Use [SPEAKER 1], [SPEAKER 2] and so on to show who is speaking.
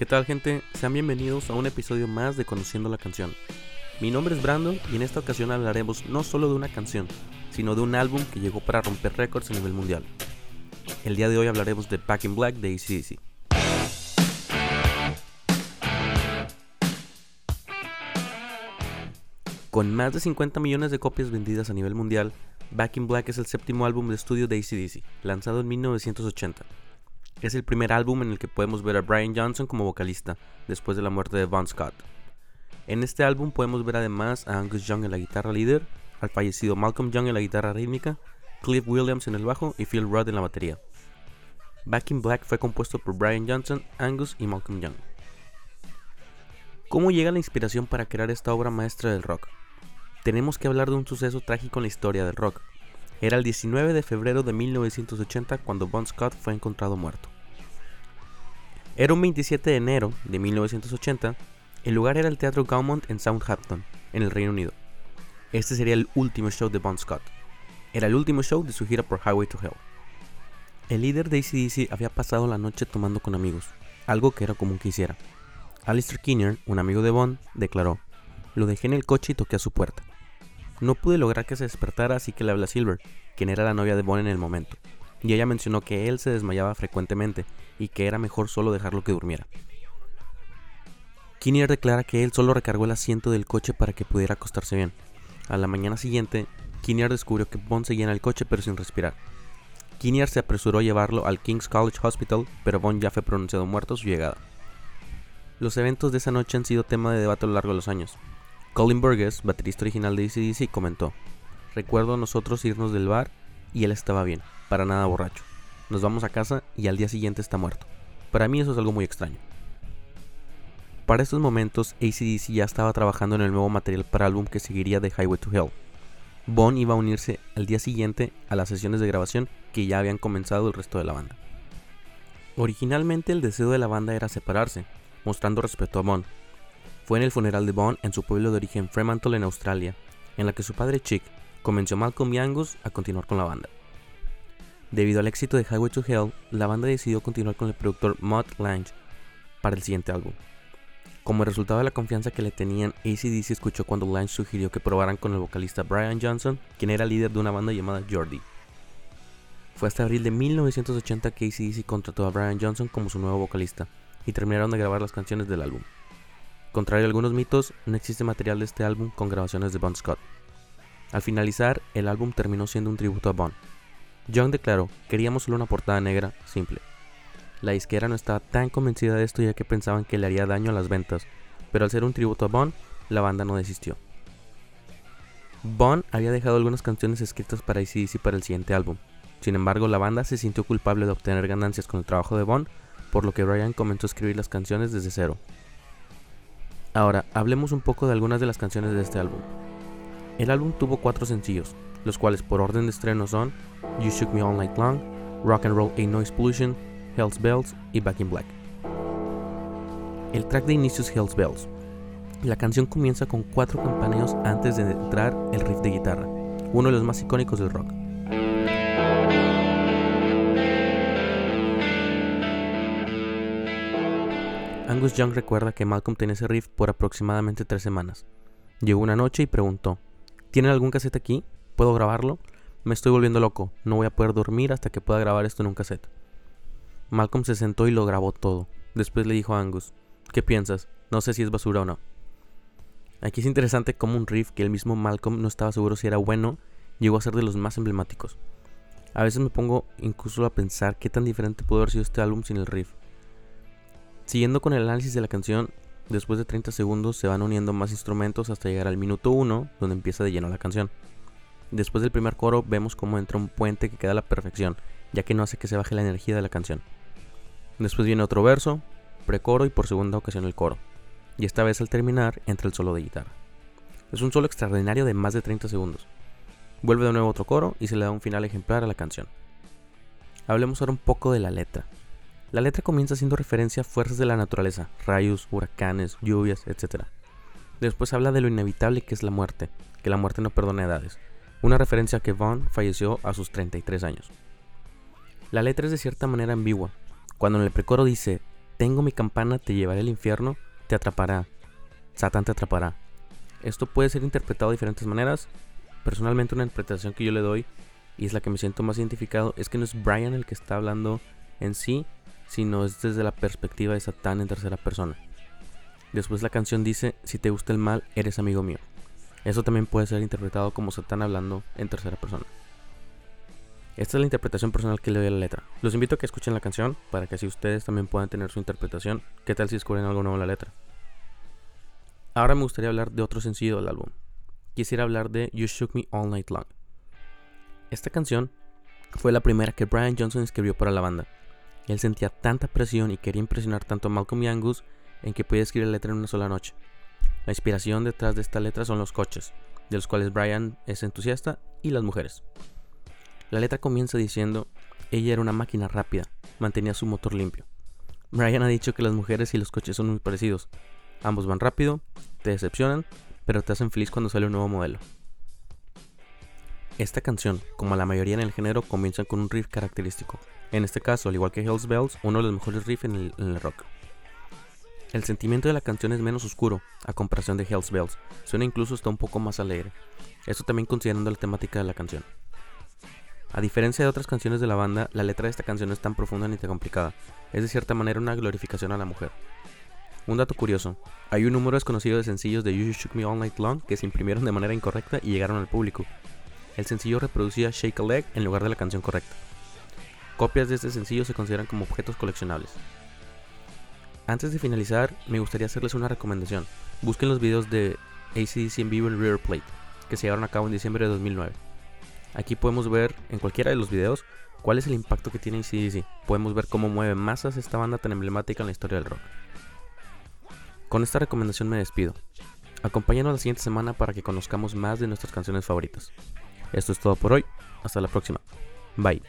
[SPEAKER 1] ¿Qué tal gente? Sean bienvenidos a un episodio más de Conociendo la canción. Mi nombre es Brandon y en esta ocasión hablaremos no solo de una canción, sino de un álbum que llegó para romper récords a nivel mundial. El día de hoy hablaremos de Back in Black de ACDC. Con más de 50 millones de copias vendidas a nivel mundial, Back in Black es el séptimo álbum de estudio de ACDC, lanzado en 1980. Es el primer álbum en el que podemos ver a Brian Johnson como vocalista, después de la muerte de Bon Scott. En este álbum podemos ver además a Angus Young en la guitarra líder, al fallecido Malcolm Young en la guitarra rítmica, Cliff Williams en el bajo y Phil Rudd en la batería. Back in Black fue compuesto por Brian Johnson, Angus y Malcolm Young. ¿Cómo llega la inspiración para crear esta obra maestra del rock? Tenemos que hablar de un suceso trágico en la historia del rock. Era el 19 de febrero de 1980 cuando Bon Scott fue encontrado muerto. Era un 27 de enero de 1980, el lugar era el Teatro Gaumont en Southampton, en el Reino Unido. Este sería el último show de Bon Scott. Era el último show de su gira por Highway to Hell. El líder de ACDC había pasado la noche tomando con amigos, algo que era común que hiciera. Alistair Kinnear, un amigo de Bond, declaró, lo dejé en el coche y toqué a su puerta. No pude lograr que se despertara así que le hablé a Silver, quien era la novia de Bond en el momento, y ella mencionó que él se desmayaba frecuentemente y que era mejor solo dejarlo que durmiera. Kinnear declara que él solo recargó el asiento del coche para que pudiera acostarse bien. A la mañana siguiente, Kinnear descubrió que Bond seguía en el coche pero sin respirar. Kinnear se apresuró a llevarlo al King's College Hospital, pero Bond ya fue pronunciado muerto a su llegada. Los eventos de esa noche han sido tema de debate a lo largo de los años. Colin Burgess, baterista original de ACDC, comentó: Recuerdo a nosotros irnos del bar y él estaba bien, para nada borracho. Nos vamos a casa y al día siguiente está muerto. Para mí eso es algo muy extraño. Para estos momentos, ACDC ya estaba trabajando en el nuevo material para álbum que seguiría de Highway to Hell. Bon iba a unirse al día siguiente a las sesiones de grabación que ya habían comenzado el resto de la banda. Originalmente el deseo de la banda era separarse, mostrando respeto a Bond. Fue en el funeral de Bond en su pueblo de origen Fremantle en Australia, en la que su padre Chick convenció a Malcolm y Angus a continuar con la banda. Debido al éxito de Highway to Hell, la banda decidió continuar con el productor Mutt Lange para el siguiente álbum. Como resultado de la confianza que le tenían, ACDC escuchó cuando Lange sugirió que probaran con el vocalista Brian Johnson, quien era líder de una banda llamada Jordi. Fue hasta abril de 1980 que ACDC contrató a Brian Johnson como su nuevo vocalista, y terminaron de grabar las canciones del álbum. Contrario a algunos mitos, no existe material de este álbum con grabaciones de Bon Scott. Al finalizar, el álbum terminó siendo un tributo a Bon. John declaró, queríamos solo una portada negra, simple. La disquera no estaba tan convencida de esto ya que pensaban que le haría daño a las ventas, pero al ser un tributo a Bon, la banda no desistió. Bon había dejado algunas canciones escritas para ACDC para el siguiente álbum. Sin embargo, la banda se sintió culpable de obtener ganancias con el trabajo de Bon por lo que Brian comenzó a escribir las canciones desde cero. Ahora, hablemos un poco de algunas de las canciones de este álbum. El álbum tuvo cuatro sencillos, los cuales por orden de estreno son You Shook Me All Night Long, Rock and Roll A Noise Pollution, Hell's Bells y Back in Black. El track de inicio es Hell's Bells. La canción comienza con cuatro campaneos antes de entrar el riff de guitarra, uno de los más icónicos del rock. Angus Young recuerda que Malcolm tenía ese riff por aproximadamente tres semanas. Llegó una noche y preguntó, ¿tienen algún cassette aquí? ¿Puedo grabarlo? Me estoy volviendo loco, no voy a poder dormir hasta que pueda grabar esto en un cassette. Malcolm se sentó y lo grabó todo. Después le dijo a Angus, ¿qué piensas? No sé si es basura o no. Aquí es interesante cómo un riff que el mismo Malcolm no estaba seguro si era bueno, llegó a ser de los más emblemáticos. A veces me pongo incluso a pensar qué tan diferente pudo haber sido este álbum sin el riff. Siguiendo con el análisis de la canción, después de 30 segundos se van uniendo más instrumentos hasta llegar al minuto 1, donde empieza de lleno la canción. Después del primer coro vemos cómo entra un puente que queda a la perfección, ya que no hace que se baje la energía de la canción. Después viene otro verso, precoro y por segunda ocasión el coro. Y esta vez al terminar entra el solo de guitarra. Es un solo extraordinario de más de 30 segundos. Vuelve de nuevo otro coro y se le da un final ejemplar a la canción. Hablemos ahora un poco de la letra. La letra comienza haciendo referencia a fuerzas de la naturaleza, rayos, huracanes, lluvias, etc. Después habla de lo inevitable que es la muerte, que la muerte no perdona edades, una referencia a que Vaughn falleció a sus 33 años. La letra es de cierta manera ambigua. Cuando en el precoro dice, tengo mi campana, te llevaré al infierno, te atrapará. Satán te atrapará. Esto puede ser interpretado de diferentes maneras. Personalmente una interpretación que yo le doy y es la que me siento más identificado es que no es Brian el que está hablando en sí, sino es desde la perspectiva de Satán en tercera persona. Después la canción dice, si te gusta el mal, eres amigo mío. Eso también puede ser interpretado como Satán hablando en tercera persona. Esta es la interpretación personal que le doy a la letra. Los invito a que escuchen la canción para que así ustedes también puedan tener su interpretación. ¿Qué tal si descubren algo nuevo en la letra? Ahora me gustaría hablar de otro sencillo del álbum. Quisiera hablar de You Shook Me All Night Long. Esta canción fue la primera que Brian Johnson escribió para la banda. Él sentía tanta presión y quería impresionar tanto a Malcolm y Angus en que podía escribir la letra en una sola noche. La inspiración detrás de esta letra son los coches, de los cuales Brian es entusiasta, y las mujeres. La letra comienza diciendo, ella era una máquina rápida, mantenía su motor limpio. Brian ha dicho que las mujeres y los coches son muy parecidos. Ambos van rápido, te decepcionan, pero te hacen feliz cuando sale un nuevo modelo. Esta canción, como la mayoría en el género, comienza con un riff característico. En este caso, al igual que Hells Bells, uno de los mejores riffs en en el rock. El sentimiento de la canción es menos oscuro a comparación de Hells Bells, suena incluso hasta un poco más alegre, esto también considerando la temática de la canción. A diferencia de otras canciones de la banda, la letra de esta canción no es tan profunda ni tan complicada, es de cierta manera una glorificación a la mujer. Un dato curioso, hay un número desconocido de sencillos de You Shook Me All Night Long que se imprimieron de manera incorrecta y llegaron al público. El sencillo reproducía Shake a Leg en lugar de la canción correcta. Copias de este sencillo se consideran como objetos coleccionables. Antes de finalizar, me gustaría hacerles una recomendación. Busquen los videos de ACDC en vivo en River Plate, que se llevaron a cabo en diciembre de 2009. Aquí podemos ver en cualquiera de los videos cuál es el impacto que tiene ACDC. Podemos ver cómo mueve masas esta banda tan emblemática en la historia del rock. Con esta recomendación me despido. Acompáñanos la siguiente semana para que conozcamos más de nuestras canciones favoritas. Esto es todo por hoy. Hasta la próxima. Bye.